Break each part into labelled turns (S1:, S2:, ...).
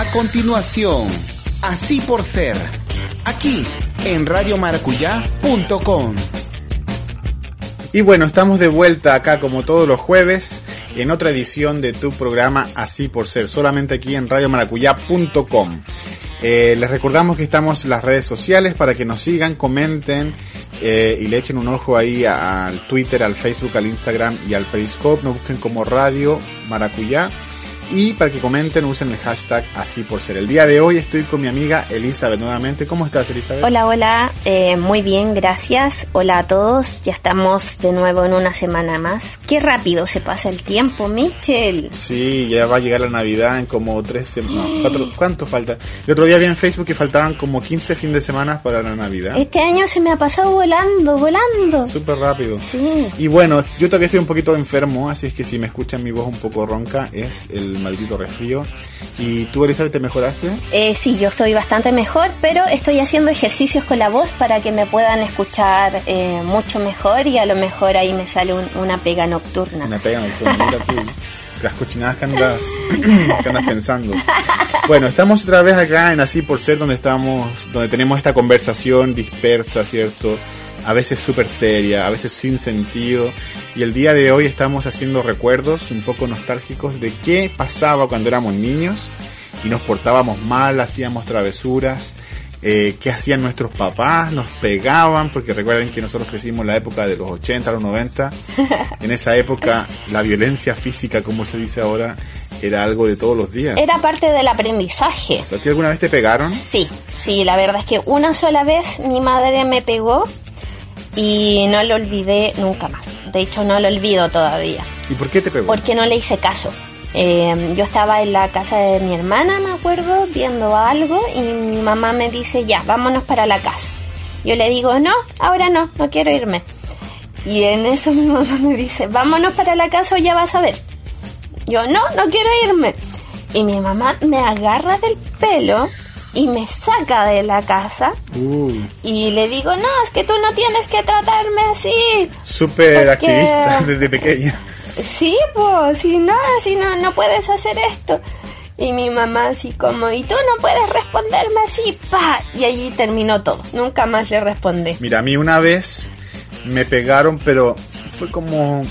S1: A continuación, así por ser, aquí en radiomaracuyá.com.
S2: Y bueno, estamos de vuelta acá como todos los jueves en otra edición de tu programa Así por Ser, solamente aquí en radiomaracuyá.com. Eh, les recordamos que estamos en las redes sociales para que nos sigan, comenten eh, y le echen un ojo ahí al Twitter, al Facebook, al Instagram y al Periscope. Nos busquen como Radio Maracuyá y para que comenten usen el hashtag así por ser. El día de hoy estoy con mi amiga Elizabeth nuevamente. ¿Cómo estás Elizabeth?
S3: Hola, hola, eh, muy bien, gracias. Hola a todos, ya estamos de nuevo en una semana más. Qué rápido se pasa el tiempo, Mitchell.
S2: Sí, ya va a llegar la Navidad en como tres semanas. ¿Cuánto falta? El otro día vi en Facebook que faltaban como 15 fin de semana para la Navidad.
S3: Este año se me ha pasado volando, volando.
S2: Súper rápido.
S3: Sí.
S2: Y bueno, yo todavía estoy un poquito enfermo, así es que si me escuchan mi voz un poco ronca es el maldito resfrío. ¿Y tú, Elizabeth, te mejoraste?
S3: Eh, sí, yo estoy bastante mejor, pero estoy haciendo ejercicios con la voz para que me puedan escuchar eh, mucho mejor y a lo mejor ahí me sale una pega nocturna.
S2: Una pega nocturna, mira tú. Las cochinadas que andas, que andas pensando. Bueno, estamos otra vez acá en Así por Ser, donde estamos, donde tenemos esta conversación dispersa, ¿cierto? A veces súper seria, a veces sin sentido. Y el día de hoy estamos haciendo recuerdos un poco nostálgicos de qué pasaba cuando éramos niños y nos portábamos mal, hacíamos travesuras, eh, qué hacían nuestros papás, nos pegaban, porque recuerden que nosotros crecimos en la época de los 80, los 90. En esa época la violencia física, como se dice ahora, era algo de todos los días.
S3: Era parte del aprendizaje.
S2: ¿A ti alguna vez te pegaron?
S3: Sí, sí, la verdad es que una sola vez mi madre me pegó y no lo olvidé nunca más. De hecho, no lo olvido todavía.
S2: ¿Y por qué te pegó?
S3: Porque no le hice caso. Eh, yo estaba en la casa de mi hermana, me acuerdo, viendo algo y mi mamá me dice, ya, vámonos para la casa. Yo le digo, no, ahora no, no quiero irme. Y en eso mi mamá me dice, vámonos para la casa o ya vas a ver. Yo, no, no quiero irme. Y mi mamá me agarra del pelo y me saca de la casa y le digo, no, es que tú no tienes que tratarme así.
S2: Súper activista desde pequeña.
S3: Sí, pues, si no, si no, no puedes hacer esto. Y mi mamá así como, y tú no puedes responderme así, pa. Y allí terminó todo. Nunca más le respondí.
S2: Mira, a mí una vez me pegaron, pero fue como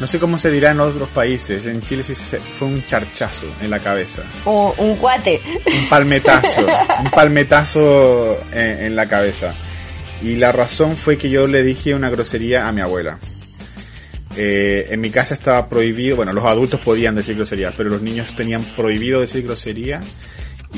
S2: no sé cómo se dirá en otros países. En Chile sí fue un charchazo en la cabeza.
S3: O un cuate.
S2: Un palmetazo. un palmetazo en, la cabeza. Y la razón fue que yo le dije una grosería a mi abuela. Eh, en mi casa estaba prohibido, bueno, los adultos podían decir groserías, pero los niños tenían prohibido decir grosería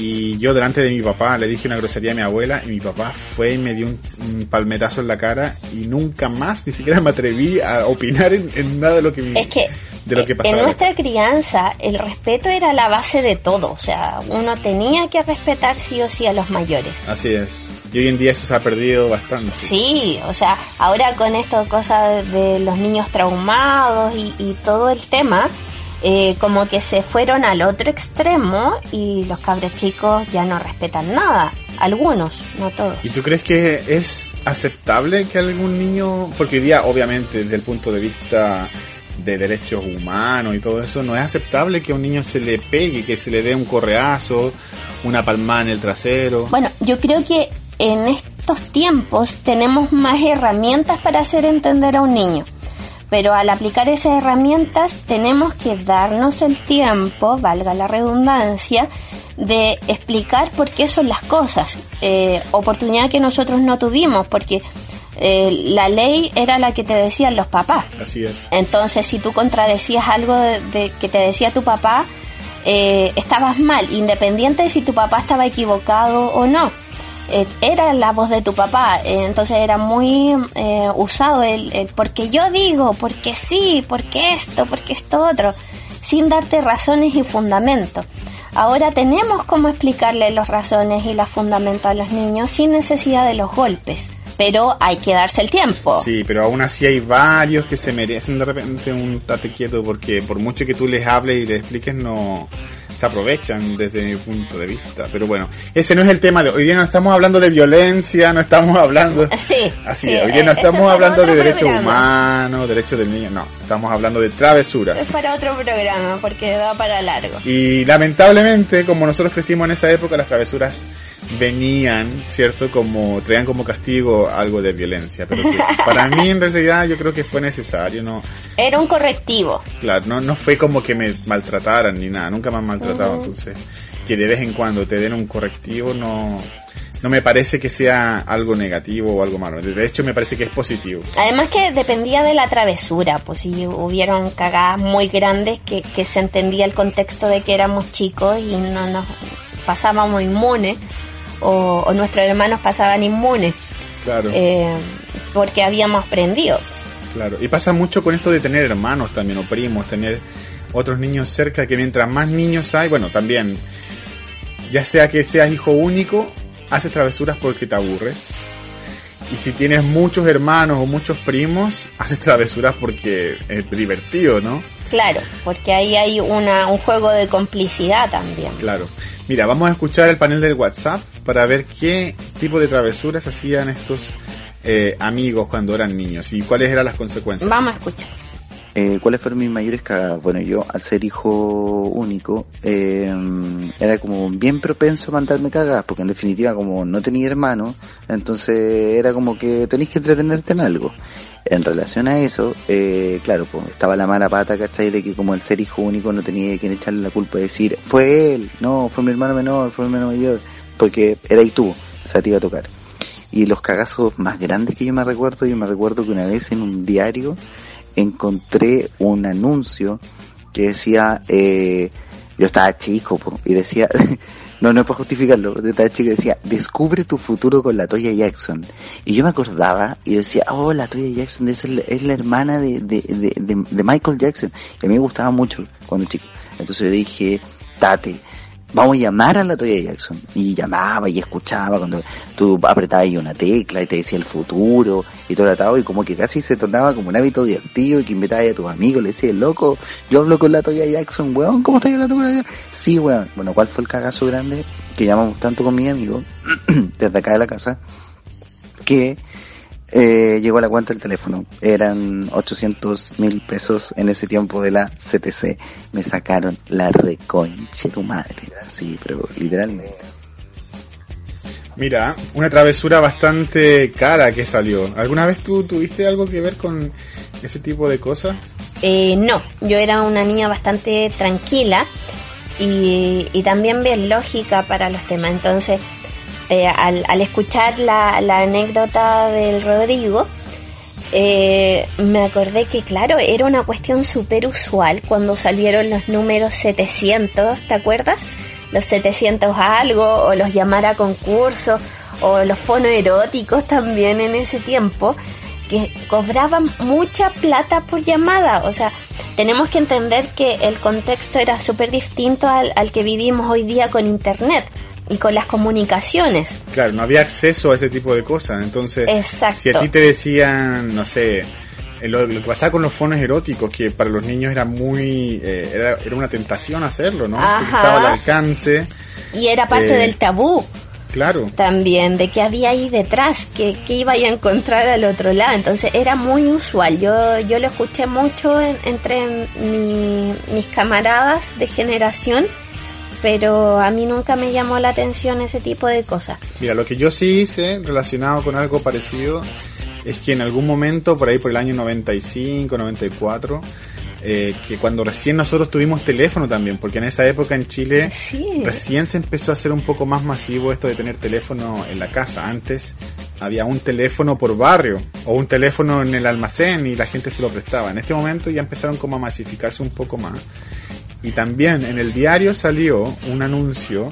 S2: y yo delante de mi papá le dije una grosería a mi abuela y mi papá fue y me dio un, palmetazo en la cara y nunca más ni siquiera me atreví a opinar en, nada de lo que
S3: es que de lo que pasaba. En nuestra crianza el respeto era la base de todo, o sea, uno tenía que respetar sí o sí a los mayores.
S2: Así es. Y hoy en día eso se ha perdido bastante.
S3: Sí, o sea, ahora con esto cosa de los niños traumados y, y todo el tema, eh, como que se fueron al otro extremo y los cabros chicos ya no respetan nada. Algunos, no todos.
S2: ¿Y tú crees que es aceptable que algún niño, porque hoy día obviamente desde el punto de vista de derechos humanos y todo eso, no es aceptable que a un niño se le pegue, que se le dé un correazo, una palmada en el trasero?
S3: Bueno, yo creo que en estos tiempos tenemos más herramientas para hacer entender a un niño pero al aplicar esas herramientas tenemos que darnos el tiempo, valga la redundancia, de explicar por qué son las cosas, eh, oportunidad que nosotros no tuvimos, porque eh, la ley era la que te decían los papás.
S2: Así es.
S3: Entonces, si tú contradecías algo de, que te decía tu papá, eh, estabas mal, independiente de si tu papá estaba equivocado o no. Eh, era la voz de tu papá, eh, entonces era muy eh, usado el, el, porque yo digo, porque sí, porque esto, porque esto otro, sin darte razones y fundamentos. Ahora tenemos cómo explicarle las razones y los fundamentos a los niños sin necesidad de los golpes pero hay que darse el tiempo.
S2: Sí, pero aún así hay varios que se merecen de repente un tate quieto porque por mucho que tú les hables y les expliques no se aprovechan desde mi punto de vista. Pero bueno, ese no es el tema de hoy día no estamos hablando de violencia, no estamos hablando
S3: Sí.
S2: Así, hoy día no estamos hablando de derechos humanos, derechos del niño, no estamos hablando de travesuras.
S3: Es para otro programa, porque va para largo.
S2: Y lamentablemente, como nosotros crecimos en esa época, las travesuras venían, ¿cierto? Como traían como castigo algo de violencia. Pero para mí en realidad yo creo que fue necesario, ¿no?
S3: Era un correctivo.
S2: Claro, no, no fue como que me maltrataran ni nada, nunca me han maltratado, entonces que de vez en cuando te den un correctivo no, no me parece que sea algo negativo o algo malo. De hecho, me parece que es positivo.
S3: Además que dependía de la travesura, pues si hubieron cagadas muy grandes que, que se entendía el contexto de que éramos chicos y no nos pasábamos inmunes o, o nuestros hermanos pasaban inmunes.
S2: Claro.
S3: Eh, porque habíamos aprendido.
S2: Claro. Y pasa mucho con esto de tener hermanos también o primos, tener otros niños cerca, que mientras más niños hay, bueno, también, ya sea que seas hijo único, haces travesuras porque te aburres. Y si tienes muchos hermanos o muchos primos, haces travesuras porque es divertido, ¿no?
S3: Claro, porque ahí hay una, un juego de complicidad también.
S2: Claro. Mira, vamos a escuchar el panel del WhatsApp para ver qué tipo de travesuras hacían estos eh, amigos cuando eran niños y cuáles eran las consecuencias.
S3: Vamos a escuchar.
S4: Eh, ¿Cuáles fueron mis mayores cagadas? Bueno, yo al ser hijo único eh, era como bien propenso a mandarme cagadas, porque en definitiva como no tenía hermano, entonces era como que tenéis que entretenerte en algo. En relación a eso, eh, claro, pues estaba la mala pata, ¿cachai? De que como el ser hijo único no tenía quien echarle la culpa de decir, fue él, no, fue mi hermano menor, fue mi hermano mayor, porque era y tú, o sea, te iba a tocar. Y los cagazos más grandes que yo me recuerdo, yo me recuerdo que una vez en un diario, encontré un anuncio que decía, eh, yo estaba chico, po, y decía, no, no es para justificarlo, yo estaba chico decía, descubre tu futuro con la Toya Jackson. Y yo me acordaba y decía, oh, la Toya Jackson es, es la hermana de, de, de, de, Michael Jackson. Y a mí me gustaba mucho cuando chico. Entonces yo dije, tate, vamos a llamar a la Toya Jackson. Y llamaba y escuchaba cuando tú apretabas una tecla y te decía el futuro y todo atado y como que casi se tornaba como un hábito divertido y que invitabas a tus amigos, le decías, loco, yo hablo con la Toya Jackson, weón, ¿cómo estás hablando con la? Sí, weón. Bueno, ¿cuál fue el cagazo grande que llamamos tanto con mi amigo desde acá de la casa? Que eh, llegó a la cuenta del teléfono. Eran 800 mil pesos en ese tiempo de la CTC. Me sacaron la reconche tu madre. Sí, pero literalmente.
S2: Mira, una travesura bastante cara que salió. ¿Alguna vez tú tuviste algo que ver con ese tipo de cosas?
S3: Eh, no, yo era una niña bastante tranquila y, y también bien lógica para los temas. Entonces, eh, al, al, escuchar la, la, anécdota del Rodrigo, eh, me acordé que, claro, era una cuestión súper usual cuando salieron los números 700, ¿te acuerdas? Los 700 algo, o los llamar a concurso, o los fonos eróticos también en ese tiempo, que cobraban mucha plata por llamada. O sea, tenemos que entender que el contexto era súper distinto al, al que vivimos hoy día con Internet y con las comunicaciones.
S2: Claro, no había acceso a ese tipo de cosas. Entonces,
S3: Exacto.
S2: si a ti te decían, no sé, lo, lo, que pasaba con los fonos eróticos, que para los niños era muy, eh, era, era, una tentación hacerlo, ¿no?
S3: Ajá.
S2: Porque estaba al alcance.
S3: Y era parte eh, del tabú.
S2: Claro.
S3: También, de que había ahí detrás, que, que iba a encontrar al otro lado. Entonces era muy usual. Yo, yo lo escuché mucho en, entre mi, mis camaradas de generación pero a mí nunca me llamó la atención ese tipo de cosas.
S2: Mira, lo que yo sí hice relacionado con algo parecido es que en algún momento, por ahí por el año 95, 94, eh, que cuando recién nosotros tuvimos teléfono también, porque en esa época en Chile
S3: sí.
S2: recién se empezó a hacer un poco más masivo esto de tener teléfono en la casa. Antes había un teléfono por barrio o un teléfono en el almacén y la gente se lo prestaba. En este momento ya empezaron como a masificarse un poco más. Y también en el diario salió un anuncio.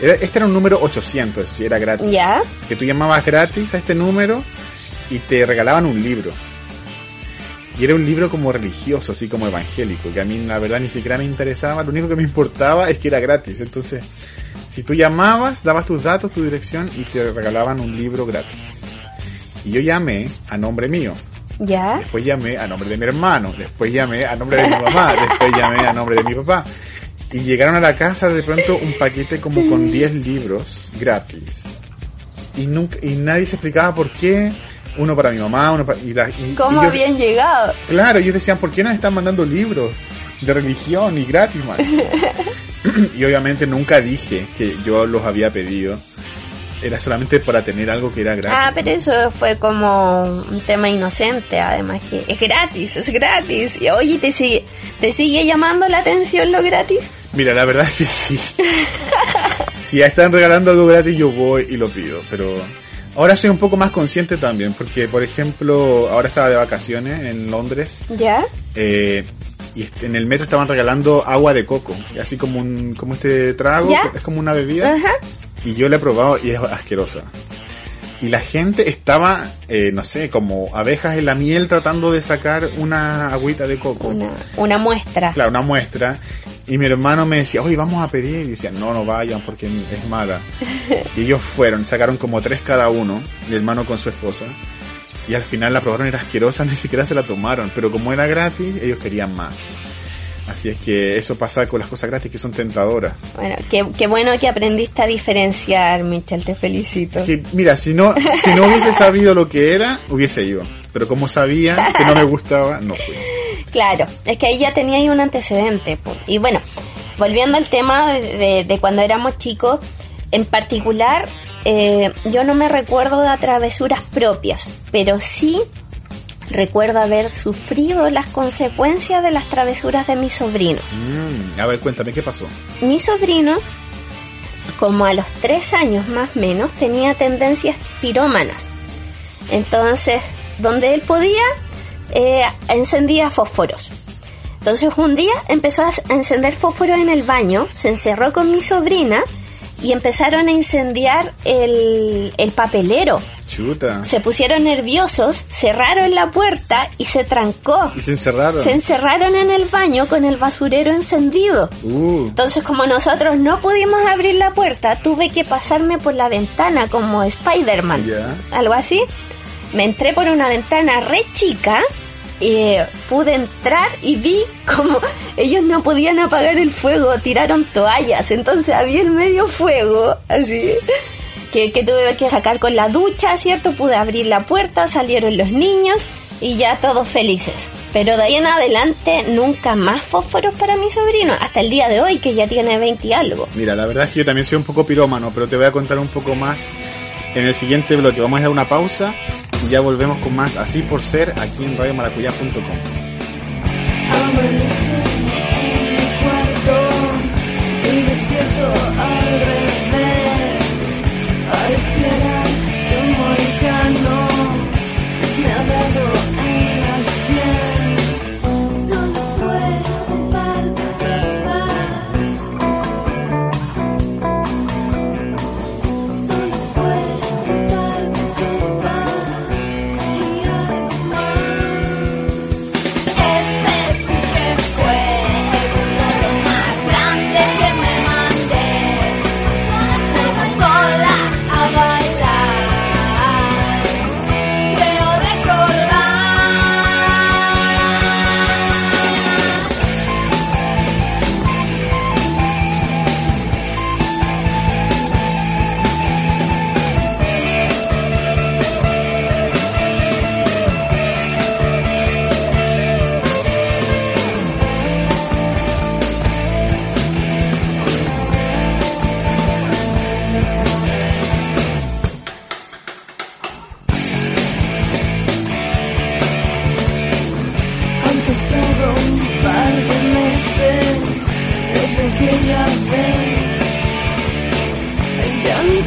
S2: Este era un número 800, si era gratis.
S3: ¿Ya?
S2: Que tú llamabas gratis a este número y te regalaban un libro. Y era un libro como religioso, así como evangélico, que a mí la verdad ni siquiera me interesaba. Lo único que me importaba es que era gratis. Entonces, si tú llamabas, dabas tus datos, tu dirección y te regalaban un libro gratis. Y yo llamé a nombre mío.
S3: ¿Ya?
S2: Después llamé a nombre de mi hermano, después llamé a nombre de mi mamá, después llamé a nombre de mi papá. Y llegaron a la casa de pronto un paquete como con 10 libros gratis. Y nunca, y nadie se explicaba por qué, uno para mi mamá, uno para... Y la, y-
S3: ¿Cómo
S2: y yo-
S3: habían llegado?
S2: Claro, ellos decían, ¿por qué nos están mandando libros de religión y gratis, man? y obviamente nunca dije que yo los había pedido. Era solamente para tener algo que era gratis.
S3: Ah, pero eso fue como un tema inocente, además que es gratis, es gratis. Y oye, ¿te sigue, ¿te sigue llamando la atención lo gratis?
S2: Mira, la verdad es que sí. si están regalando algo gratis, yo voy y lo pido. Pero ahora soy un poco más consciente también, porque por ejemplo, ahora estaba de vacaciones en Londres
S3: ¿Ya?
S2: eh, y en el metro estaban regalando agua de coco, así como un, como este trago,
S3: ¿Ya?
S2: es como una bebida.
S3: Ajá.
S2: Y yo la he probado y es asquerosa. Y la gente estaba, eh, no sé, como abejas en la miel tratando de sacar una agüita de coco.
S3: Una, una muestra.
S2: Claro, una muestra. Y mi hermano me decía, oye, vamos a pedir. Y decía, no, no vayan porque es mala. y ellos fueron, sacaron como tres cada uno, mi hermano con su esposa. Y al final la probaron, era asquerosa, ni siquiera se la tomaron. Pero como era gratis, ellos querían más. Así es que eso pasa con las cosas gratis que son tentadoras.
S3: Bueno, qué, qué bueno que aprendiste a diferenciar, Michelle, te felicito.
S2: Que, mira, si no, si no hubiese sabido lo que era, hubiese ido. Pero como sabía que no me gustaba, no fui.
S3: Claro, es que ahí ya tenía ahí un antecedente. Y bueno, volviendo al tema de, de- de cuando éramos chicos, en particular, eh, yo no me recuerdo de travesuras propias, pero sí recuerdo haber sufrido las consecuencias de las travesuras de mis sobrinos.
S2: Mm, a ver, cuéntame, ¿qué pasó?
S3: Mi sobrino, como a los tres años más o menos, tenía tendencias pirómanas. Entonces, donde él podía, eh, encendía fósforos. Entonces un día empezó a encender fósforos en el baño, se encerró con mi sobrina y empezaron a incendiar el, el papelero.
S2: Chuta.
S3: Se pusieron nerviosos, cerraron la puerta y se trancó.
S2: Y se encerraron.
S3: Se encerraron en el baño con el basurero encendido.
S2: Uh,
S3: Entonces, como nosotros no pudimos abrir la puerta, tuve que pasarme por la ventana como Spider-Man.
S2: Ya.
S3: Algo así. Me entré por una ventana re chica. y pude entrar y vi como ellos no podían apagar el fuego, tiraron toallas, entonces había el medio fuego, así, que, que tuve que sacar con la ducha, ¿cierto? Pude abrir la puerta, salieron los niños y ya todos felices. Pero de ahí en adelante nunca más fósforos para mi sobrino, hasta el día de hoy que ya tiene 20 y algo.
S2: mira, la verdad es que yo también soy un poco pirómano, pero te voy a contar un poco más en el siguiente bloque. Vamos a dar una pausa ya volvemos con más Así por Ser aquí en radiomaracuyá.com.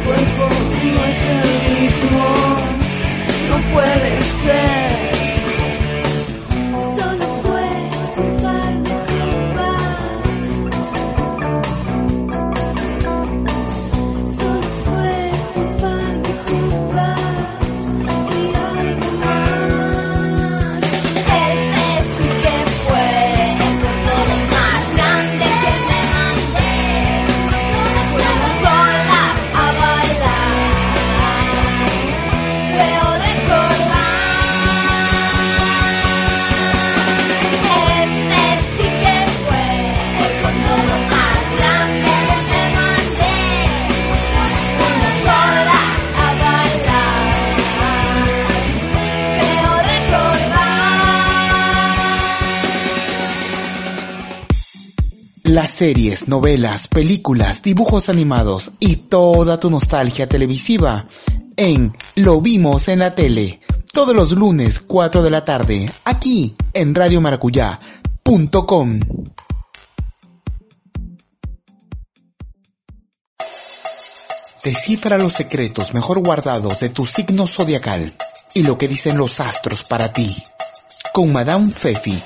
S5: cuerpo no es el mismo, no puede ser.
S1: Series, novelas, películas, dibujos animados y toda tu nostalgia televisiva en Lo vimos en la tele. Todos los lunes 4 de la tarde, aquí en radiomaracuyá.com. Descifra los secretos mejor guardados de tu signo zodiacal y lo que dicen los astros para ti. Con Madame Fefi,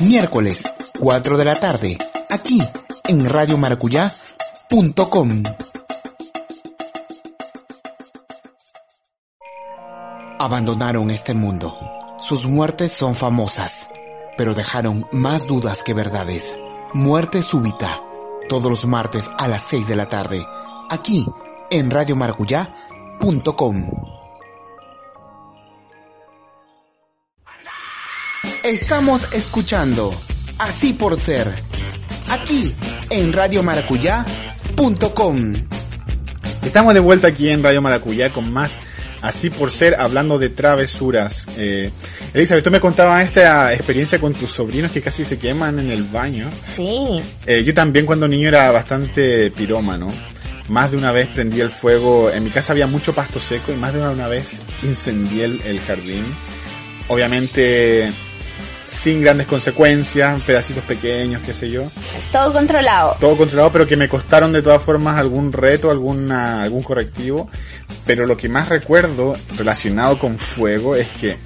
S1: miércoles 4 de la tarde, aquí en radiomaracuyá.com. Abandonaron este mundo. Sus muertes son famosas, pero dejaron más dudas que verdades. Muerte súbita, todos los martes a las 6 de la tarde, aquí en radiomaracuyá.com. Estamos escuchando Así por Ser, aquí en radiomaracuyá.com.
S2: Estamos de vuelta aquí en Radio Maracuyá con más Así por Ser, hablando de travesuras. Eh, Elizabeth, tú me contabas esta experiencia con tus sobrinos que casi se queman en el baño.
S3: Sí.
S2: Eh, yo también cuando niño era bastante pirómano. Más de una vez prendí el fuego. En mi casa había mucho pasto seco y más de una vez incendié el, el jardín. Obviamente sin grandes consecuencias, pedacitos pequeños, qué sé yo.
S3: Todo controlado.
S2: Todo controlado, pero que me costaron de todas formas algún reto, alguna, algún correctivo. Pero lo que más recuerdo relacionado con fuego es que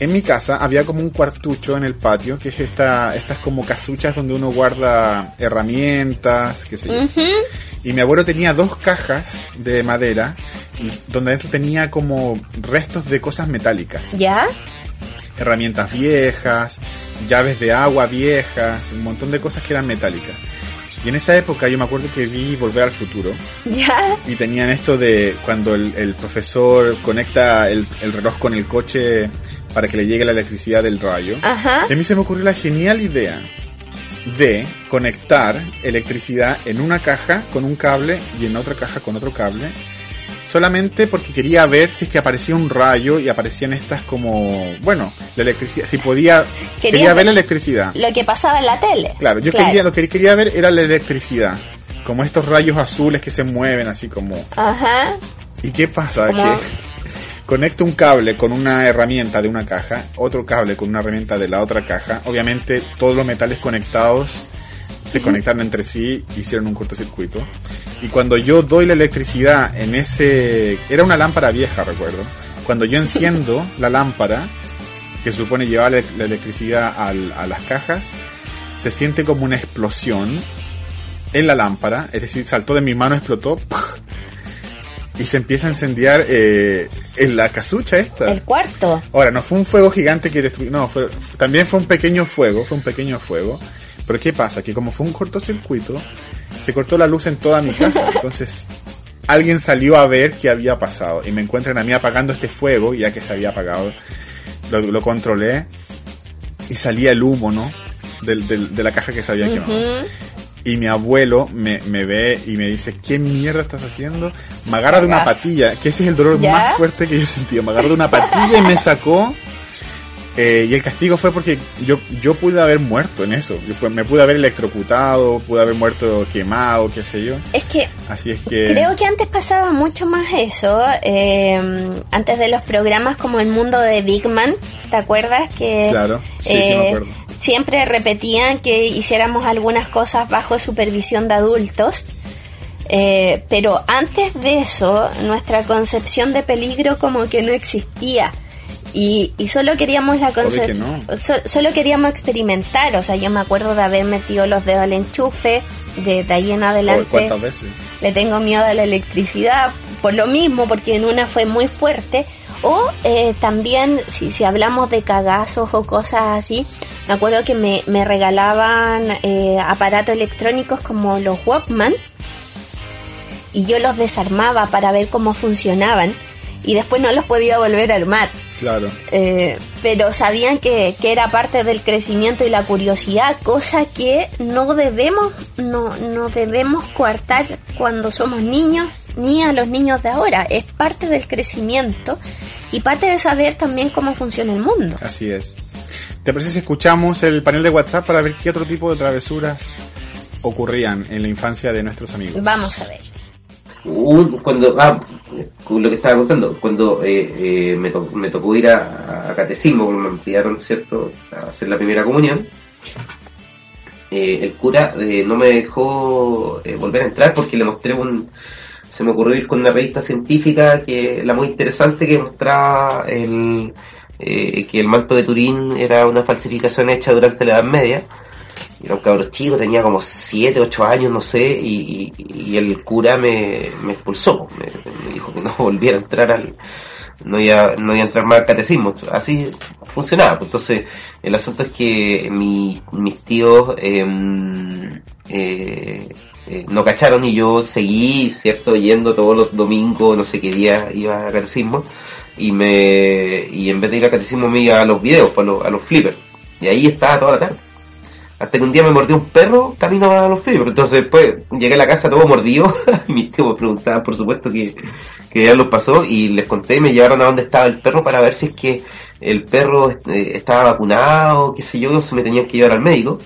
S2: en mi casa había como un cuartucho en el patio, que es esta, estas como casuchas donde uno guarda herramientas, qué sé yo. Y mi abuelo tenía dos cajas de madera, y donde dentro tenía como restos de cosas metálicas.
S3: ¿Ya?
S2: Herramientas viejas, llaves de agua viejas, un montón de cosas que eran metálicas. Y en esa época yo me acuerdo que vi Volver al Futuro
S3: ¿Ya?
S2: y tenían esto de cuando el, el profesor conecta el, el reloj con el coche para que le llegue la electricidad del rayo.
S3: Ajá.
S2: Y a mí se me ocurrió la genial idea de conectar electricidad en una caja con un cable y en otra caja con otro cable. Solamente porque quería ver si es que aparecía un rayo y aparecían estas como, bueno, la electricidad, si podía,
S3: Quería
S2: quería ver la electricidad.
S3: Lo que pasaba en la tele.
S2: Claro, yo quería, lo que quería ver era la electricidad. Como estos rayos azules que se mueven así como...
S3: Ajá.
S2: ¿Y qué pasa?
S3: Como-
S2: Que conecto un cable con una herramienta de una caja, otro cable con una herramienta de la otra caja. Obviamente todos los metales conectados se conectaron entre sí, hicieron un cortocircuito. Y cuando yo doy la electricidad en ese... Era una lámpara vieja, recuerdo. Cuando yo enciendo la lámpara, que supone llevar la electricidad al- a las cajas, se siente como una explosión en la lámpara, es decir, saltó de mi mano, explotó, ¡puf! y se empieza a incendiar eh, en la casucha esta.
S3: El cuarto.
S2: Ahora, no fue un fuego gigante que destruyó, no, fue, también fue un pequeño fuego, fue un pequeño fuego. Pero ¿qué pasa? Que como fue un cortocircuito, se cortó la luz en toda mi casa. Entonces, alguien salió a ver qué había pasado. Y me encuentran a mí apagando este fuego, ya que se había apagado. Lo, lo controlé. Y salía el humo, ¿no? De la caja que se había quemado. Y mi abuelo me, me ve y me dice, ¿qué mierda estás haciendo? Me agarra de una patilla, que ese es el dolor
S3: ¿Ya?
S2: más fuerte que yo he sentido. Me agarró de una patilla y me sacó. Eh, y el castigo fue porque yo, yo pude haber muerto en eso. Yo me pude haber electrocutado, pude haber muerto quemado, qué sé yo.
S3: Es que
S2: Así es que...
S3: creo que antes pasaba mucho más eso. eh, antes de los programas como El Mundo de Big Man. ¿Te acuerdas? Que
S2: Claro, sí, sí
S3: eh,
S2: me acuerdo.
S3: siempre repetían que hiciéramos algunas cosas bajo supervisión de adultos. Eh, pero antes de eso, nuestra concepción de peligro como que no existía. Y, y solo queríamos la
S2: que
S3: solo queríamos experimentar. O sea, yo me acuerdo de haber metido los dedos al enchufe. De, de ahí en
S2: Oh,
S3: adelante
S2: ¿Cuántas veces?
S3: le tengo miedo a la electricidad por lo mismo, porque en una fue muy fuerte. O eh, también, si, si hablamos de cagazos o cosas así, me acuerdo que me, me regalaban eh, aparatos electrónicos como los Walkman y yo los desarmaba para ver cómo funcionaban y después no los podía volver a armar.
S2: Claro.
S3: Eh, pero sabían que, que era parte del crecimiento y la curiosidad, cosa que no debemos, no, no debemos coartar cuando somos niños ni a los niños de ahora. Es parte del crecimiento y parte de saber también cómo funciona el mundo.
S2: Así es. ¿Te parece si escuchamos el panel de WhatsApp para ver qué otro tipo de travesuras ocurrían en la infancia de nuestros amigos?
S3: Vamos a ver.
S6: Un- cuando, ah, lo que estaba contando, cuando eh, eh, me, to- me tocó ir a, catecismo, porque me enviaron, ¿cierto?, a hacer la primera comunión, eh, el cura no me dejó volver a entrar porque le mostré un, se me ocurrió ir con una revista científica que la muy interesante que mostraba el, que el manto de Turín era una falsificación hecha durante la Edad Media. Era un cabro chico, tenía como 7, 8 años, no sé, y, el cura me, expulsó. Me, dijo que no volviera a entrar al, no iba, no iba a entrar más al catecismo. Así funcionaba. pues. Entonces, el asunto es que mi- mis tíos em, eh, eh, no cacharon y yo seguí, ¿cierto? Yendo todos los domingos, no sé qué día iba al catecismo. Y me, y en vez de ir al catecismo me iba a los videos, pues, a los, a los flippers. Y ahí estaba toda la tarde. Hasta que un día me mordió un perro camino a los flippers. Entonces después llegué a la casa todo mordido. y mis tíos me preguntaban, por supuesto, que, que ya los pasó. Y les conté y me llevaron a donde estaba el perro para ver si es que el perro eh, estaba vacunado, qué sé yo, o se me tenían que llevar al médico.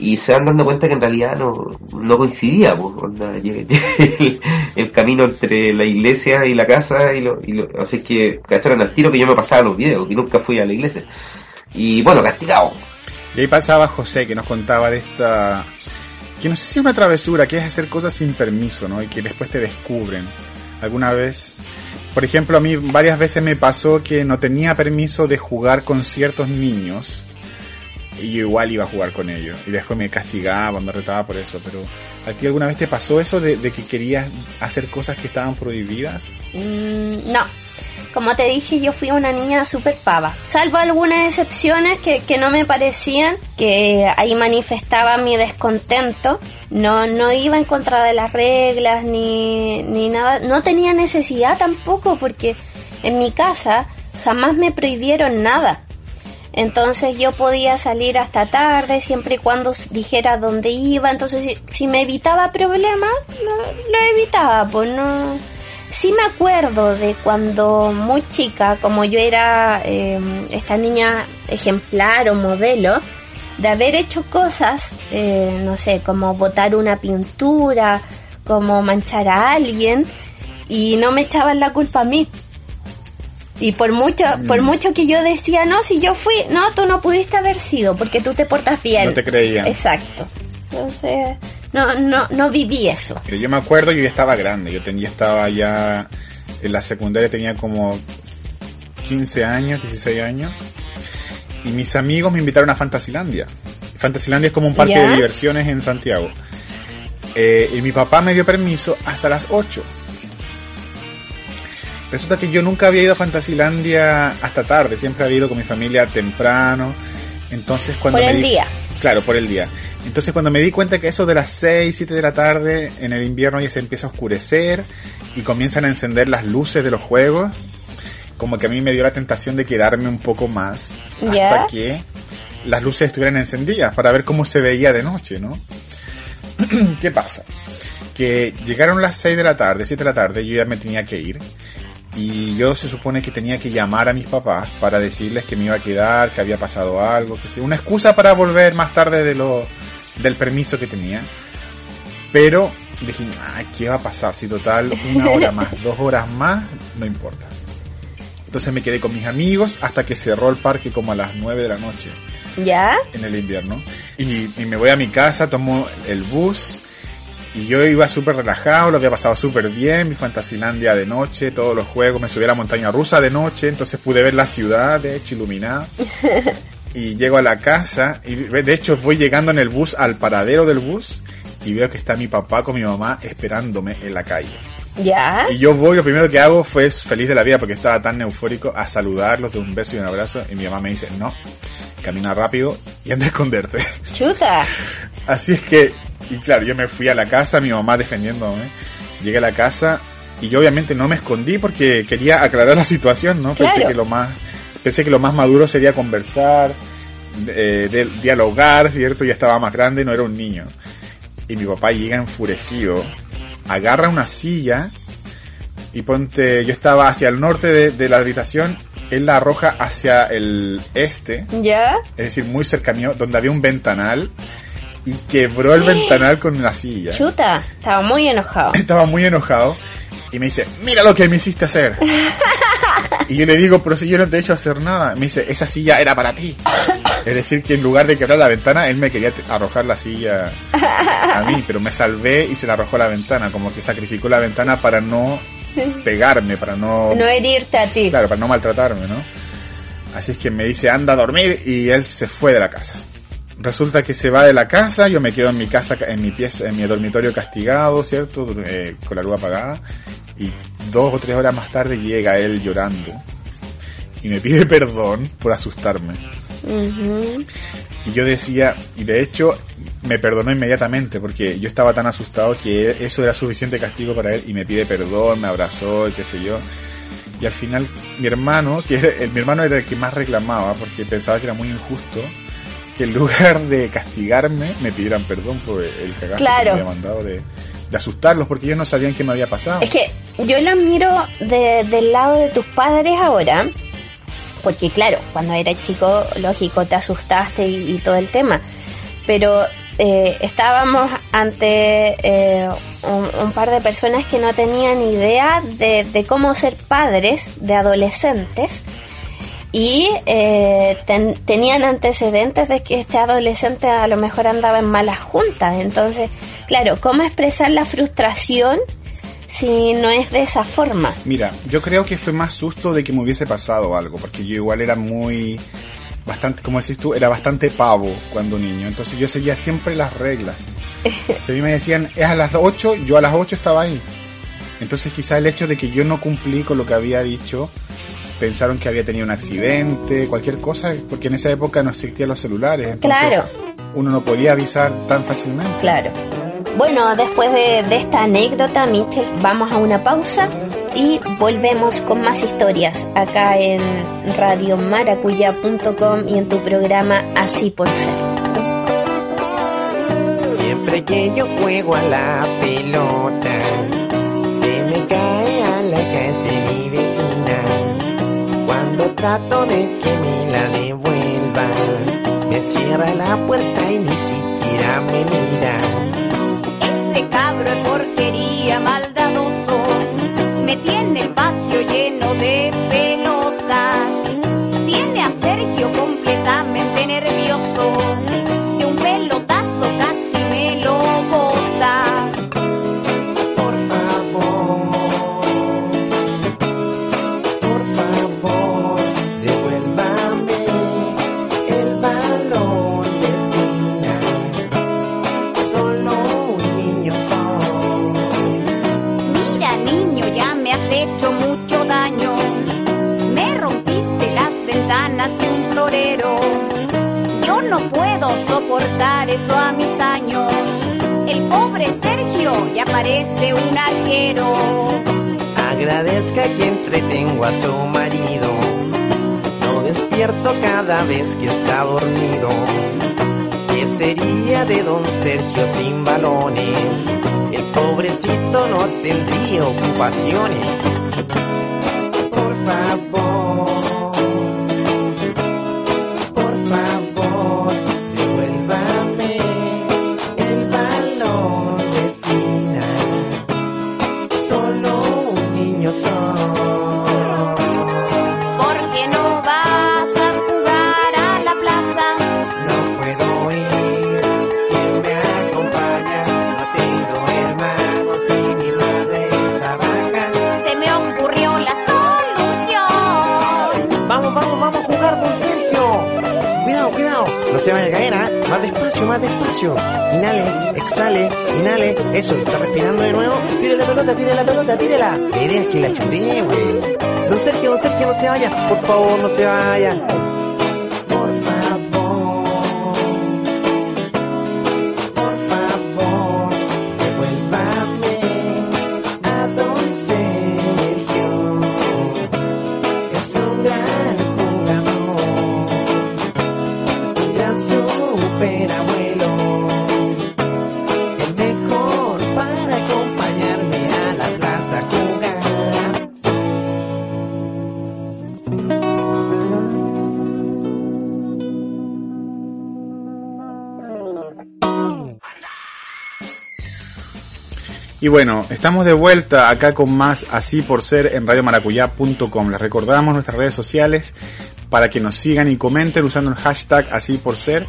S6: Y se van dando cuenta que en realidad no, no coincidía, pues, onda, el, el camino entre la iglesia y la casa, y lo, y lo, así que cacharon al tiro que yo me pasaba los videos, que nunca fui a la iglesia. Y bueno, castigado.
S2: Y ahí pasaba José que nos contaba de esta, que no sé si es una travesura, que es hacer cosas sin permiso, ¿no? Y que después te descubren. Alguna vez, por ejemplo, a mí varias veces me pasó que no tenía permiso de jugar con ciertos niños. Y yo igual iba a jugar con ellos. Y después me castigaba, me retaba por eso. Pero, ¿a ti alguna vez te pasó eso de, que querías hacer cosas que estaban prohibidas?
S3: Mm, no. Como te dije, yo fui una niña súper pava. Salvo algunas excepciones que, que no me parecían, que ahí manifestaba mi descontento. No, no iba en contra de las reglas ni, ni nada. No tenía necesidad tampoco porque en mi casa jamás me prohibieron nada. Entonces yo podía salir hasta tarde siempre y cuando dijera dónde iba. Entonces si, me evitaba problemas, lo evitaba. Pues no. Sí me acuerdo de cuando muy chica, como yo era eh, esta niña ejemplar o modelo, de haber hecho cosas, eh, no sé, como botar una pintura, como manchar a alguien, y no me echaban la culpa a mí. Y por mucho, por mucho que yo decía, no, si yo fui, no, tú no pudiste haber sido, porque tú te portas bien.
S2: No te creían.
S3: Exacto. Entonces, no, no, no viví eso.
S2: Yo me acuerdo, yo ya estaba grande, yo tenía, estaba ya en la secundaria, tenía como 15 años, 16 años, y mis amigos me invitaron a Fantasilandia. Fantasilandia es como un parque
S3: ¿Ya?
S2: de diversiones en Santiago. Eh, y mi papá me dio permiso hasta las 8. Resulta que yo nunca había ido a Fantasilandia hasta tarde, siempre había ido con mi familia temprano. Entonces cuando
S3: Por
S2: me
S3: el
S2: di-
S3: día.
S2: Claro, por el día. Entonces cuando me di cuenta que eso de las 6, 7 de la tarde en el invierno ya se empieza a oscurecer y comienzan a encender las luces de los juegos, como que a mí me dio la tentación de quedarme un poco más hasta que las luces estuvieran encendidas para ver cómo se veía de noche, ¿no? ¿Qué pasa? Que llegaron las 6 de la tarde, 7 de la tarde, yo ya me tenía que ir. Y yo se supone que tenía que llamar a mis papás para decirles que me iba a quedar, que había pasado algo, que sea una excusa para volver más tarde de lo, del permiso que tenía. Pero dije, ay, ¿qué va a pasar? Si total, una hora más, dos horas más, no importa. Entonces me quedé con mis amigos hasta que cerró el parque como a las 9 de la noche
S3: ¿Ya?
S2: en el invierno. Y, y me voy a mi casa, tomo el bus. Y yo iba súper relajado, lo había pasado súper bien, mi Fantasilandia de noche, todos los juegos, me subí a la montaña rusa de noche, entonces pude ver la ciudad, de hecho, iluminada. Y llego a la casa, y de hecho voy llegando en el bus al paradero del bus, y veo que está mi papá con mi mamá esperándome en la calle.
S3: ¿Ya?
S2: Y yo voy, lo primero que hago fue feliz de la vida porque estaba tan eufórico a saludarlos de un beso y un abrazo. Y mi mamá me dice, no, camina rápido y anda a esconderte.
S3: Chuta.
S2: Así es que, y claro, yo me fui a la casa, mi mamá defendiéndome. Llegué a la casa y yo obviamente no me escondí porque quería aclarar la situación, ¿no? Pensé que lo más, pensé que lo más maduro sería conversar, eh, de- dialogar, ¿cierto? Ya estaba más grande, no era un niño. Y mi papá llega enfurecido, agarra una silla y ponte, yo estaba hacia el norte de, de la habitación, él la arroja hacia el este,
S3: ¿Ya?
S2: es decir, muy cerca mío, donde había un ventanal y quebró el ventanal con la silla.
S3: Chuta, estaba muy enojado.
S2: Estaba muy enojado y me dice, mira lo que me hiciste hacer. Y yo le digo, pero si yo no te he hecho hacer nada. Me dice, esa silla era para ti. Es decir, que en lugar de quebrar la ventana, él me quería arrojar la silla a mí, pero me salvé y se la arrojó a la ventana, como que sacrificó la ventana para no pegarme, para no...
S3: No herirte a ti.
S2: Claro, para no maltratarme, ¿no? Así es que me dice, anda a dormir y él se fue de la casa. Resulta que se va de la casa, yo me quedo en mi casa, en mi pieza, en mi dormitorio castigado, ¿cierto? Eh, con la luz apagada. Y dos o tres horas más tarde llega él llorando. Y me pide perdón por asustarme. Y yo decía, y de hecho me perdonó inmediatamente porque yo estaba tan asustado que eso era suficiente castigo para él y me pide perdón, me abrazó y qué sé yo. Y al final mi hermano, que era, el, mi hermano era el que más reclamaba porque pensaba que era muy injusto que en lugar de castigarme me pidieran perdón por el cagazo
S3: Claro.
S2: que me había mandado de, de asustarlos porque ellos no sabían qué me había pasado.
S3: Es que yo lo miro de- del lado de tus padres ahora, porque claro, cuando eras chico, lógico, te asustaste y, y todo el tema, pero eh, estábamos ante eh, un, un par de personas que no tenían idea de, de cómo ser padres de adolescentes y eh, ten- tenían antecedentes de que este adolescente a lo mejor andaba en malas juntas. Entonces, claro, ¿cómo expresar la frustración si no es de esa forma?
S2: Mira, yo creo que fue más susto de que me hubiese pasado algo, porque yo igual era muy, bastante, como decís tú, era bastante pavo cuando niño, entonces yo seguía siempre las reglas. Si a mí me decían, es a las 8, yo a las 8 estaba ahí. Entonces quizá el hecho de que yo no cumplí con lo que había dicho, pensaron que había tenido un accidente, cualquier cosa, porque en esa época no existían los celulares, entonces
S3: Claro.
S2: uno no podía avisar tan fácilmente.
S3: Claro. Bueno, después de, de esta anécdota, Mitchell, vamos a una pausa y volvemos con más historias acá en radiomaracuya.com y en tu programa Así por Ser.
S7: Siempre que yo juego a la pelota, se me cae Trato de que me la devuelva, me cierra la puerta y ni siquiera me mira.
S5: Este cabro es porquería maldadoso. Me tiene el patio lleno de pelotas. Tiene a Sergio completamente nervioso. Hecho mucho daño. Me rompiste las ventanas y un florero. Yo no puedo soportar eso a mis años. El pobre Sergio ya parece un arquero.
S7: Agradezca que entretengo a su marido. Lo despierto cada vez que está dormido. ¿Qué sería de don Sergio sin balones? El pobrecito no tendría ocupaciones. Por favor,
S5: se
S7: caer, ¿ah? Más despacio, más despacio. Inhale, exhale, inhale. Eso, está respirando de nuevo. Tire la pelota, tire la pelota, tírela. La idea es que la chutee, güey. Don Sergio, don Sergio, no se vaya. Por favor, no se vaya.
S2: Y bueno, estamos de vuelta acá con más Así por Ser en radiomaracuyá.com. Les recordamos nuestras redes sociales para que nos sigan y comenten usando el hashtag Así por Ser.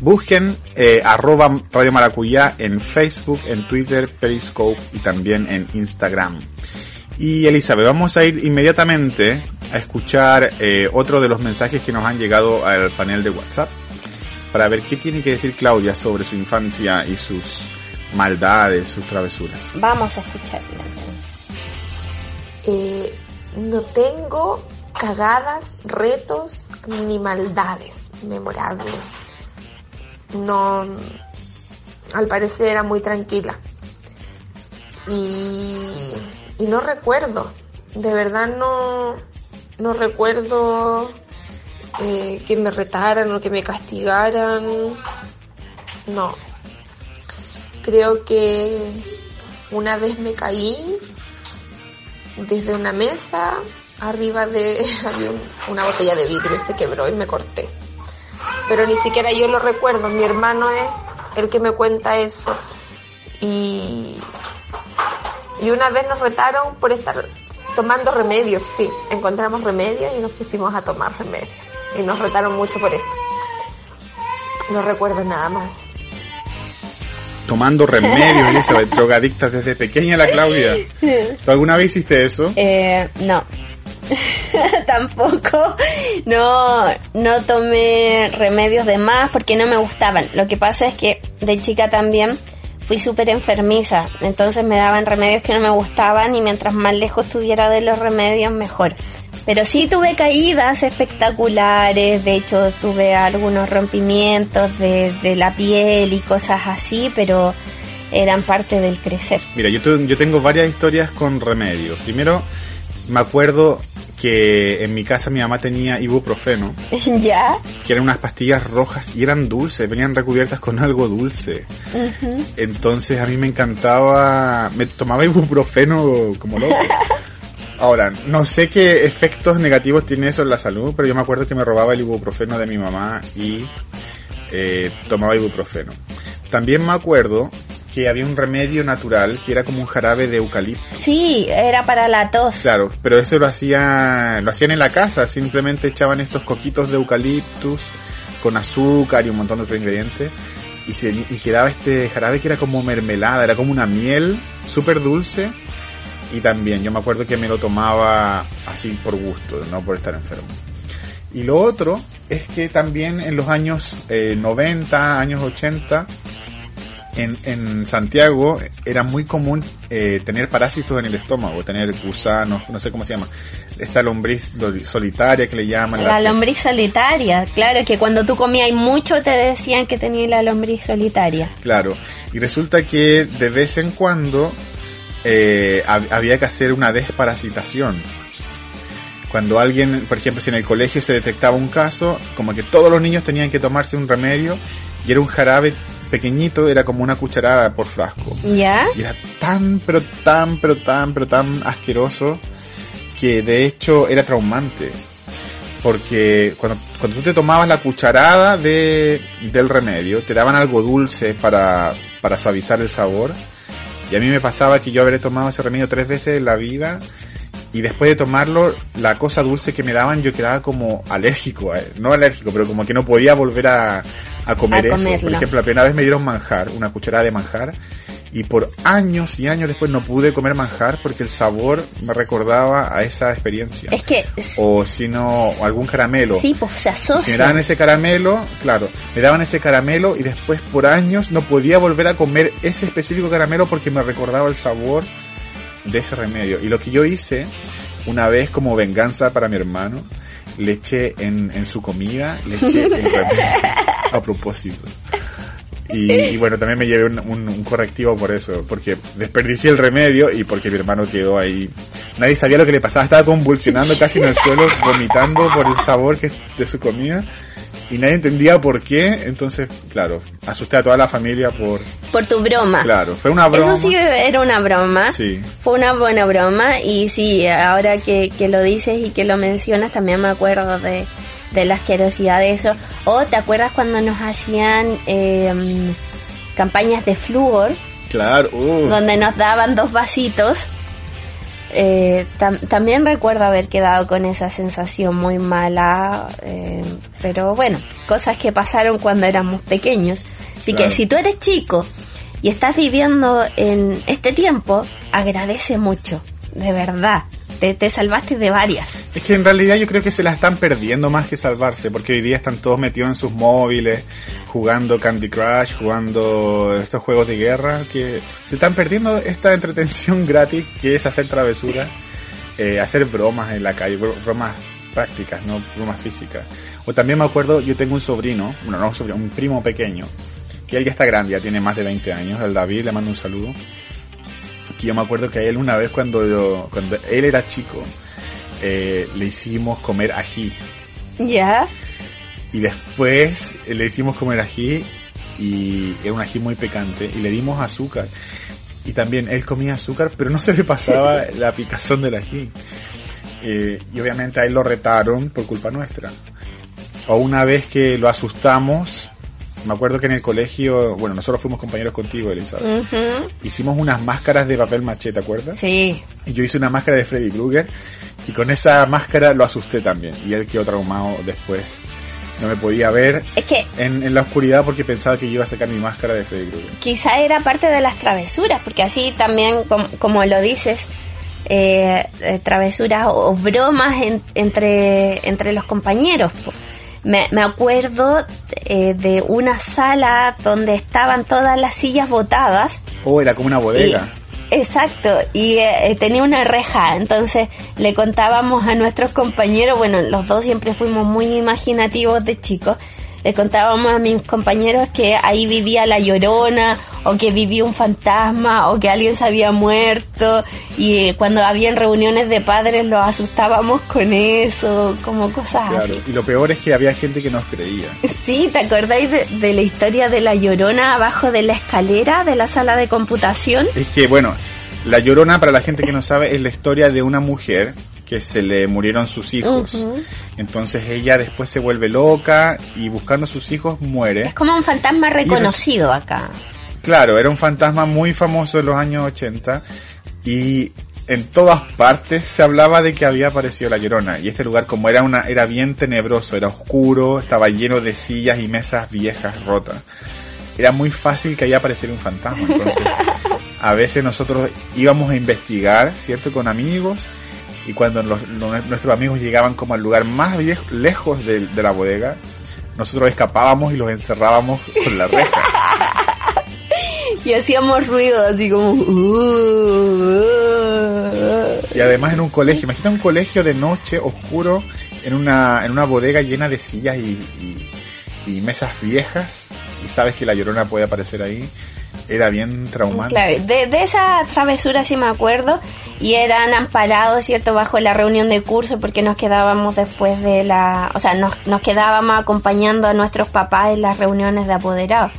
S2: Busquen eh, arroba Radio Maracuyá en Facebook, en Twitter, Periscope y también en Instagram. Y Elizabeth, vamos a ir inmediatamente a escuchar eh, otro de los mensajes que nos han llegado al panel de WhatsApp para ver qué tiene que decir Claudia sobre su infancia y sus maldades, sus travesuras.
S3: Vamos a escucharla entonces.
S8: Eh, no tengo cagadas, retos ni maldades memorables. No, al parecer era muy tranquila. Y, y no recuerdo, de verdad no, no recuerdo eh, que me retaran o que me castigaran. No. Creo que una vez me caí desde una mesa arriba de había un- una botella de vidrio se quebró y me corté. Pero ni siquiera yo lo recuerdo, mi hermano es el que me cuenta eso. Y, y una vez nos retaron por estar tomando remedios, sí, encontramos remedios y nos pusimos a tomar remedios. Y nos retaron mucho por eso. No recuerdo nada más.
S2: Tomando remedios, Elizabeth, drogadicta desde pequeña la Claudia. ¿Tú alguna vez hiciste eso?
S3: Eh, no. Tampoco. No, no tomé remedios de más porque no me gustaban. Lo que pasa es que de chica también fui súper enfermiza. Entonces me daban remedios que no me gustaban y mientras más lejos estuviera de los remedios, mejor. Pero sí tuve caídas espectaculares, de hecho tuve algunos rompimientos de, de la piel y cosas así, pero eran parte del crecer.
S2: Mira, yo, tu- yo tengo varias historias con remedios. Primero, me acuerdo que en mi casa mi mamá tenía ibuprofeno,
S3: ¿Ya?
S2: que eran unas pastillas rojas y eran dulces, venían recubiertas con algo dulce. Entonces a mí me encantaba, me tomaba ibuprofeno como loco. Ahora, no sé qué efectos negativos tiene eso en la salud, pero yo me acuerdo que me robaba el ibuprofeno de mi mamá y eh, tomaba ibuprofeno. También me acuerdo que había un remedio natural que era como un jarabe de eucalipto.
S3: Sí, era para la tos.
S2: Claro, pero eso lo hacía, lo hacían en la casa, simplemente echaban estos coquitos de eucaliptus con azúcar y un montón de otros ingredientes y, se, y quedaba este jarabe que era como mermelada, era como una miel súper dulce y también yo me acuerdo que me lo tomaba así por gusto, no por estar enfermo. Y lo otro es que también en los años eh, 90, años 80, en, en Santiago era muy común eh, tener parásitos en el estómago, tener gusanos, no sé cómo se llama, esta lombriz solitaria que le llaman.
S3: La lombriz solitaria, claro, que cuando tú comías mucho te decían que tenía la lombriz solitaria.
S2: Claro, y resulta que de vez en cuando eh, hab- había que hacer una desparasitación. Cuando alguien, por ejemplo, si en el colegio se detectaba un caso, como que todos los niños tenían que tomarse un remedio y era un jarabe pequeñito, era como una cucharada por frasco.
S3: ¿Ya?
S2: Y era tan, pero tan, pero tan, pero tan asqueroso que de hecho era traumante. Porque cuando, cuando tú te tomabas la cucharada de, del remedio, te daban algo dulce para, para suavizar el sabor. Y a mí me pasaba que yo habré tomado ese remedio tres veces en la vida. Y después de tomarlo, la cosa dulce que me daban, yo quedaba como alérgico, a él. no alérgico, pero como que no podía volver a, a comer
S3: A
S2: eso.
S3: comerlo.
S2: Por ejemplo, la primera vez me dieron manjar, una cucharada de manjar, y por años y años después no pude comer manjar porque el sabor me recordaba a esa experiencia.
S3: Es que
S2: O si no, algún caramelo.
S3: sí, pues se
S2: Si me
S3: asocia.
S2: daban ese caramelo, claro, me daban ese caramelo y después por años no podía volver a comer ese específico caramelo porque me recordaba el sabor de ese remedio. Y lo que yo hice una vez como venganza para mi hermano, le eché en, en su comida, le eché el remedio a propósito. Y, y bueno, también me llevé un, un- un correctivo por eso, porque desperdicié el remedio y porque mi hermano quedó ahí. Nadie sabía lo que le pasaba, estaba convulsionando casi en el suelo, vomitando por el sabor que, de su comida. Y nadie entendía por qué, entonces, claro, asusté a toda la familia por...
S3: Por tu broma.
S2: Claro, fue una broma.
S3: Eso sí era una broma.
S2: Sí.
S3: Fue una buena broma y sí, ahora que, que lo dices y que lo mencionas también me acuerdo de, de la asquerosidad de eso. O te acuerdas cuando nos hacían eh, campañas de flúor
S2: Claro, uh,
S3: donde nos daban dos vasitos. Eh, tam- también recuerdo haber quedado con esa sensación muy mala, eh, pero bueno, cosas que pasaron cuando éramos pequeños. Así
S2: Claro.
S3: que si tú eres chico y estás viviendo en este tiempo, agradece mucho, de verdad. Te, te salvaste de varias.
S2: Es que en realidad yo creo que se la están perdiendo más que salvarse, porque hoy día están todos metidos en sus móviles, jugando Candy Crush, jugando estos juegos de guerra, que se están perdiendo esta entretención gratis que es hacer travesuras, eh, hacer bromas en la calle, bro- bromas prácticas, no bromas físicas. O también me acuerdo, yo tengo un sobrino, bueno, no un sobrino, un primo pequeño, que él ya está grande, ya tiene más de 20 años, el David, le mando un saludo. Que yo me acuerdo que a él una vez cuando, yo- cuando él era chico, eh, le hicimos comer ají.
S3: ¿Ya?
S2: Y después eh, le hicimos comer ají y era un ají muy picante y le dimos azúcar. Y también él comía azúcar, pero no se le pasaba la picazón del ají. Eh, y obviamente a él lo retaron por culpa nuestra. O una vez que lo asustamos, me acuerdo que en el colegio, bueno, nosotros fuimos compañeros contigo, Elizabeth. Hicimos unas máscaras de papel maché, ¿te acuerdas?
S3: Sí.
S2: Y yo hice una máscara de Freddy Krueger y con esa máscara lo asusté también. Y él quedó traumado después. No me podía ver
S3: Es que
S2: en, en la oscuridad porque pensaba que yo iba a sacar mi máscara de Freddy Krueger.
S3: quizá era parte de las travesuras, porque así también, com- como, lo dices, eh, eh, travesuras o, o bromas en- entre, entre los compañeros. po. Me, me acuerdo eh, de una sala donde estaban todas las sillas botadas.
S2: Oh, era como una bodega.
S3: Y- exacto, y eh, eh, tenía una reja, entonces le contábamos a nuestros compañeros, bueno, los dos siempre fuimos muy imaginativos de chicos, le contábamos a mis compañeros que ahí vivía la llorona, o que vivía un fantasma, o que alguien se había muerto, y cuando habían reuniones de padres los asustábamos con eso, como cosas
S2: Claro.
S3: así.
S2: Y lo peor es que había gente que nos creía.
S3: Sí, ¿te acordáis de, de la historia de la llorona abajo de la escalera de la sala de computación?
S2: Es que, bueno, La Llorona, para la gente que no sabe, es la historia de una mujer que se le murieron sus hijos. Entonces ella después se vuelve loca y buscando a sus hijos muere.
S3: Es como un fantasma reconocido acá.
S2: Claro, era un fantasma muy famoso en los años 80 y en todas partes se hablaba de que había aparecido la Llorona y este lugar como era una era bien tenebroso, era oscuro, estaba lleno de sillas y mesas viejas rotas. Era muy fácil que ahí apareciera un fantasma, entonces a veces nosotros íbamos a investigar, ¿cierto? Con amigos y cuando los- los- nuestros amigos llegaban como al lugar más viejo, lejos de, de la bodega, nosotros escapábamos y los encerrábamos con la reja.
S3: Y hacíamos ruido así como... "Uh, uh".
S2: Y además en un colegio, imagina un colegio de noche oscuro en una, en una bodega llena de sillas y, y- y mesas viejas y sabes que la llorona puede aparecer ahí. Era bien traumante.
S3: Claro, de, de esa travesura sí me acuerdo y eran amparados, ¿cierto? Bajo la reunión de curso porque nos quedábamos después de la... O sea, nos, nos quedábamos acompañando a nuestros papás en las reuniones de apoderados.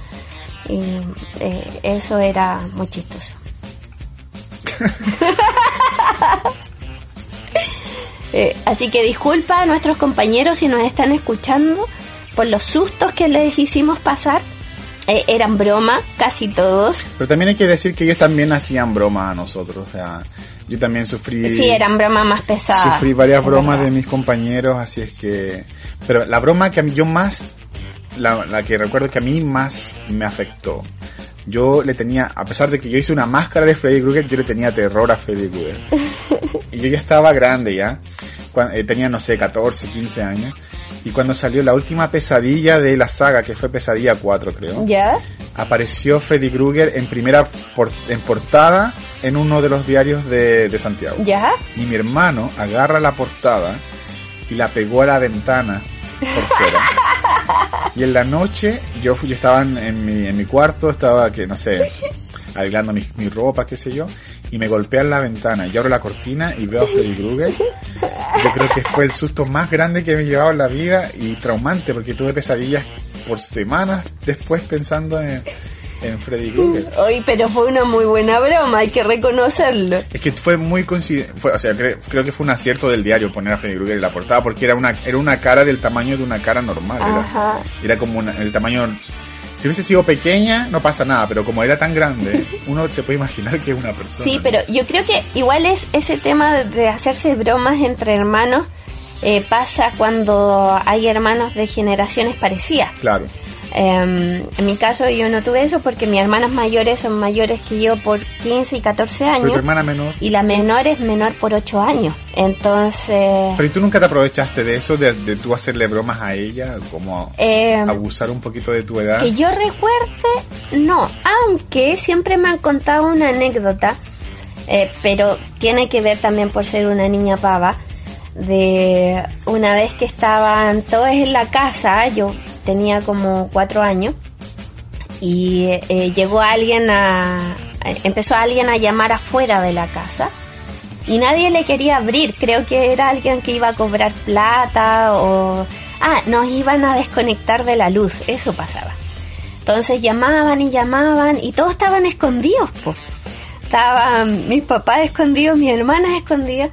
S3: Y eh, eso era muy chistoso. Eh, así que disculpa a nuestros compañeros si nos están escuchando por los sustos que les hicimos pasar. Eh, eran broma, casi todos.
S2: Pero también hay que decir que ellos también hacían bromas a nosotros. O sea, yo también sufrí...
S3: Sí, eran bromas más pesadas.
S2: Sufrí varias bromas
S3: verdad.
S2: de mis compañeros, así es que... Pero la broma que a mí yo más, la, la que recuerdo que a mí más me afectó, yo le tenía, a pesar de que yo hice una máscara de Freddy Krueger, yo le tenía terror a Freddy Krueger. y yo ya estaba grande ya, cuan- eh, tenía no sé, 14, 15 años, y cuando salió la última pesadilla de la saga, que fue Pesadilla 4 creo,
S3: ¿Ya?
S2: apareció Freddy Krueger en primera por- en portada en uno de los diarios de, de Santiago.
S3: ¿Ya?
S2: Y mi hermano agarra la portada y la pegó a la ventana por fuera. Y en la noche yo fui, yo estaba en, en mi, en mi cuarto, estaba que no sé, arreglando mi, mi ropa, qué sé yo, y me golpean la ventana. Yo abro la cortina y veo a Freddy Krueger. Yo creo que fue el susto más grande que me he llevado en la vida y traumante porque tuve pesadillas por semanas después pensando en, en Freddy Krueger.
S3: Hoy, pero fue una muy buena broma, hay que reconocerlo.
S2: Es que fue muy coincidente, o sea, cre- creo que fue un acierto del diario poner a Freddy Krueger en la portada porque era una, era una cara del tamaño de una cara normal, era, era como una- el tamaño Si hubiese sido pequeña, no pasa nada, pero como era tan grande, uno se puede imaginar que es una persona.
S3: Sí, pero yo creo que igual es ese tema de- hacerse bromas entre hermanos eh, pasa cuando hay hermanos de generaciones parecidas.
S2: Claro.
S3: Eh, en mi caso yo no tuve eso porque mis hermanos mayores son mayores que yo por 15 y 14
S2: Pero tu
S3: años
S2: hermana menor.
S3: y la menor es menor por 8 años. Entonces,
S2: Pero ¿y tú nunca te aprovechaste de eso, de, de tú hacerle bromas a ella, como
S3: eh,
S2: abusar un poquito de tu edad?
S3: que yo recuerde, no, aunque siempre me han contado una anécdota, eh, pero tiene que ver también por ser una niña pava, de una vez que estaban todos en la casa, yo tenía como cuatro años, y eh, llegó alguien a, empezó alguien a llamar afuera de la casa, y nadie le quería abrir, creo que era alguien que iba a cobrar plata o... Ah, nos iban a desconectar de la luz, eso pasaba. Entonces llamaban y llamaban y todos estaban escondidos, pues. Estaban mis papás escondidos, mis hermanas escondidas.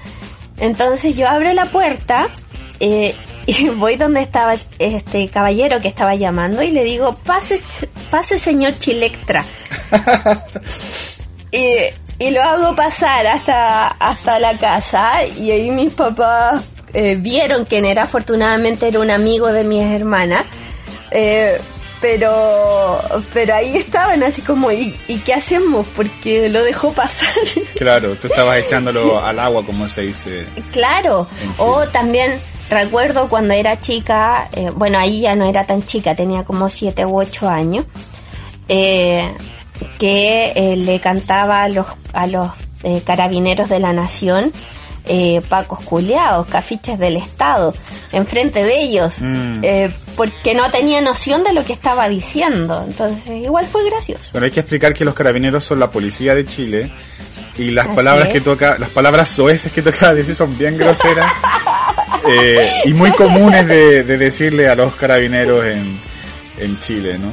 S3: Entonces yo abro la puerta eh, y voy donde estaba este caballero que estaba llamando y le digo, pase, pase señor Chilectra. y, y lo hago pasar hasta, hasta la casa y ahí mis papás eh, vieron quién era, afortunadamente era un amigo de mis hermanas. Eh, pero pero ahí estaban así como ¿y, ¿y qué hacemos? porque lo dejó pasar
S2: Claro, tú estabas echándolo al agua, como se dice.
S3: claro o también recuerdo cuando era chica eh, bueno ahí ya no era tan chica tenía como siete u ocho años eh, que eh, le cantaba a los a los eh, carabineros de la nación eh, pacos culeados, cafiches del Estado, enfrente de ellos,
S2: Mm.
S3: eh, porque no tenía noción de lo que estaba diciendo. Entonces, igual fue gracioso.
S2: Pero hay que explicar que los carabineros son la policía de Chile y las
S3: Así
S2: palabras
S3: es.
S2: que toca, las palabras soeces que toca decir son bien groseras eh, y muy comunes de, de decirle a los carabineros en, en Chile, ¿no?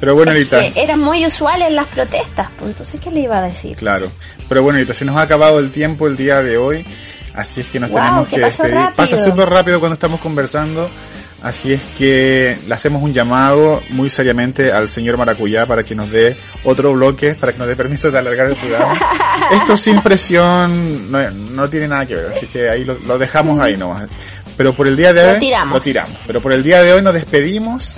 S2: Pero bueno, ahorita,
S3: eran muy usuales las protestas, pues entonces, ¿qué le iba a decir?
S2: claro. Pero bueno, ahorita se nos ha acabado el tiempo el día de hoy, así es que nos
S3: Guau,
S2: tenemos
S3: que
S2: despedir.
S3: rápido.
S2: Pasa súper rápido cuando estamos conversando. Así es que le hacemos un llamado muy seriamente al señor Maracuyá para que nos dé otro bloque, para que nos dé permiso de alargar el programa. Esto sin presión no, no tiene nada que ver, así que ahí lo, lo dejamos ahí nomás. Pero por el día de
S3: Lo
S2: hoy
S3: tiramos.
S2: lo tiramos. Pero por el día de hoy nos despedimos.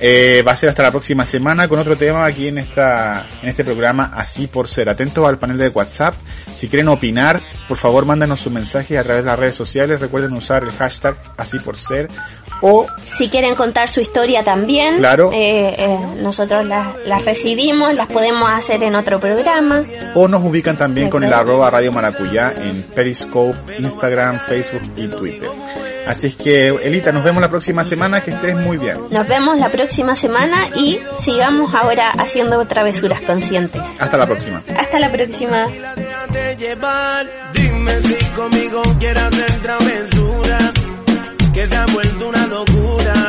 S2: Eh, va a ser hasta la próxima semana con otro tema aquí en esta en este programa así por ser atentos al panel de WhatsApp si quieren opinar por favor mándanos sus mensajes a través de las redes sociales recuerden usar el hashtag así por ser o
S3: Si quieren contar su historia también,
S2: Claro.
S3: eh, eh, nosotros las, las recibimos, las podemos hacer en otro programa.
S2: o nos ubican también con el arroba Radio Maracuyá en Periscope, Instagram, Facebook y Twitter. Así es que, Elita, nos vemos la próxima semana, que estés muy bien.
S3: Nos vemos la próxima semana y sigamos ahora haciendo travesuras conscientes.
S2: Hasta la próxima.
S3: Hasta la próxima.
S9: Dime si conmigo hacer que se ha vuelto una locura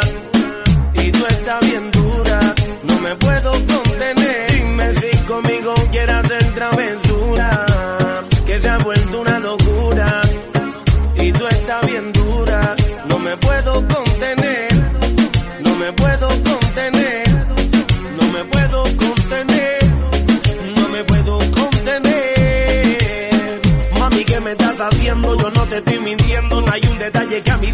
S9: y tú estás bien dura, no me puedo contener. Dime si conmigo quieres hacer travesura, que se ha vuelto una locura y tú estás bien dura, no me puedo contener, no me puedo contener, no me puedo contener no me puedo contener. Mami, ¿qué me estás haciendo? Yo no te estoy mintiendo.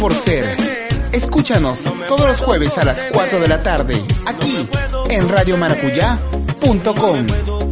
S1: Por Ser. Escúchanos todos los jueves a las 4 de la tarde, aquí en radiomaracuyá.com.